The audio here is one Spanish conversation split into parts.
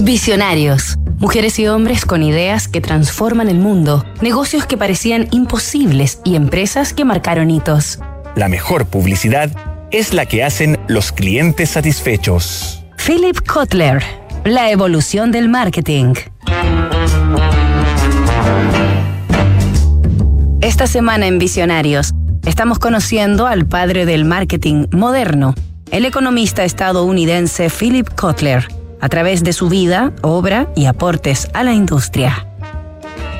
Visionarios. Mujeres y hombres con ideas que transforman el mundo, negocios que parecían imposibles y empresas que marcaron hitos. La mejor publicidad es la que hacen los clientes satisfechos. Philip Kotler. La evolución del marketing. Esta semana en Visionarios estamos conociendo al padre del marketing moderno, el economista estadounidense Philip Kotler a través de su vida, obra y aportes a la industria.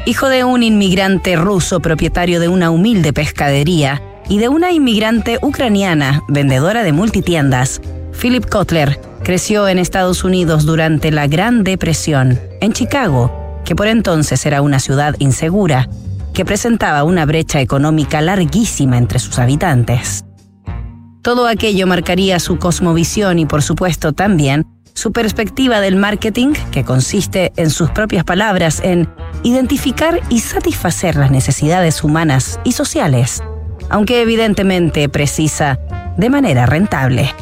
Hijo de un inmigrante ruso propietario de una humilde pescadería y de una inmigrante ucraniana vendedora de multitiendas, Philip Kotler creció en Estados Unidos durante la Gran Depresión, en Chicago, que por entonces era una ciudad insegura, que presentaba una brecha económica larguísima entre sus habitantes. Todo aquello marcaría su cosmovisión y por supuesto también su perspectiva del marketing, que consiste, en sus propias palabras, en identificar y satisfacer las necesidades humanas y sociales, aunque evidentemente precisa de manera rentable.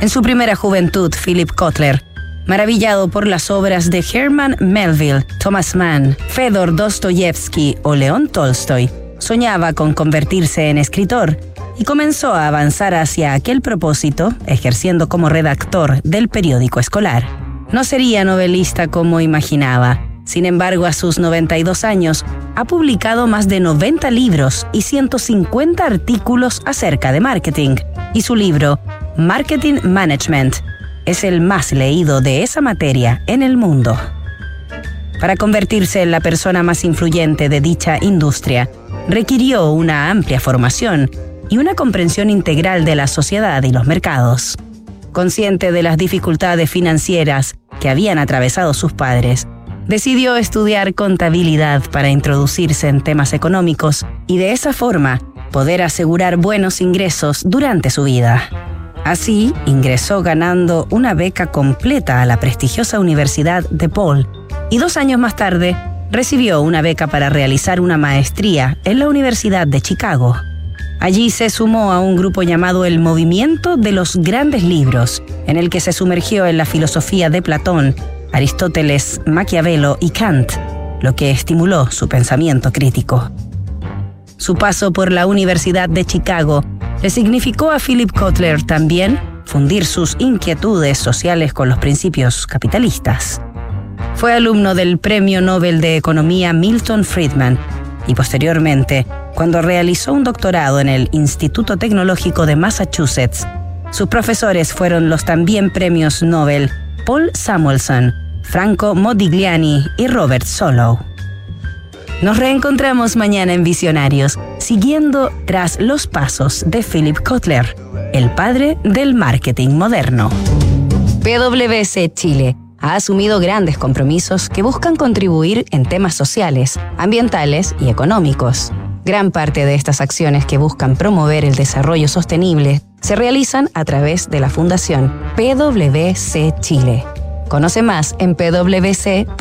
En su primera juventud, Philip Kotler, maravillado por las obras de Herman Melville, Thomas Mann, Fedor Dostoyevsky o León Tolstoy, soñaba con convertirse en escritor y comenzó a avanzar hacia aquel propósito, ejerciendo como redactor del periódico escolar. No sería novelista como imaginaba. Sin embargo, a sus 92 años, ha publicado más de 90 libros y 150 artículos acerca de marketing. Y su libro, Marketing Management, es el más leído de esa materia en el mundo. Para convertirse en la persona más influyente de dicha industria, requirió una amplia formación y una comprensión integral de la sociedad y los mercados. Consciente de las dificultades financieras que habían atravesado sus padres, decidió estudiar contabilidad para introducirse en temas económicos y de esa forma poder asegurar buenos ingresos durante su vida. Así, ingresó ganando una beca completa a la prestigiosa Universidad de Paul y dos años más tarde recibió una beca para realizar una maestría en la Universidad de Chicago. Allí se sumó a un grupo llamado el Movimiento de los Grandes Libros, en el que se sumergió en la filosofía de Platón, Aristóteles, Maquiavelo y Kant, lo que estimuló su pensamiento crítico. Su paso por la Universidad de Chicago le significó a Philip Kotler también fundir sus inquietudes sociales con los principios capitalistas. Fue alumno del Premio Nobel de Economía Milton Friedman y posteriormente cuando realizó un doctorado en el Instituto Tecnológico de Massachusetts. Sus profesores fueron los también premios Nobel Paul Samuelson, Franco Modigliani y Robert Solow. Nos reencontramos mañana en Visionarios, siguiendo tras los pasos de Philip Kotler, el padre del marketing moderno. PwC Chile ha asumido grandes compromisos que buscan contribuir en temas sociales, ambientales y económicos. Gran parte de estas acciones que buscan promover el desarrollo sostenible se realizan a través de la Fundación PwC Chile. Conoce más en pwc.cl.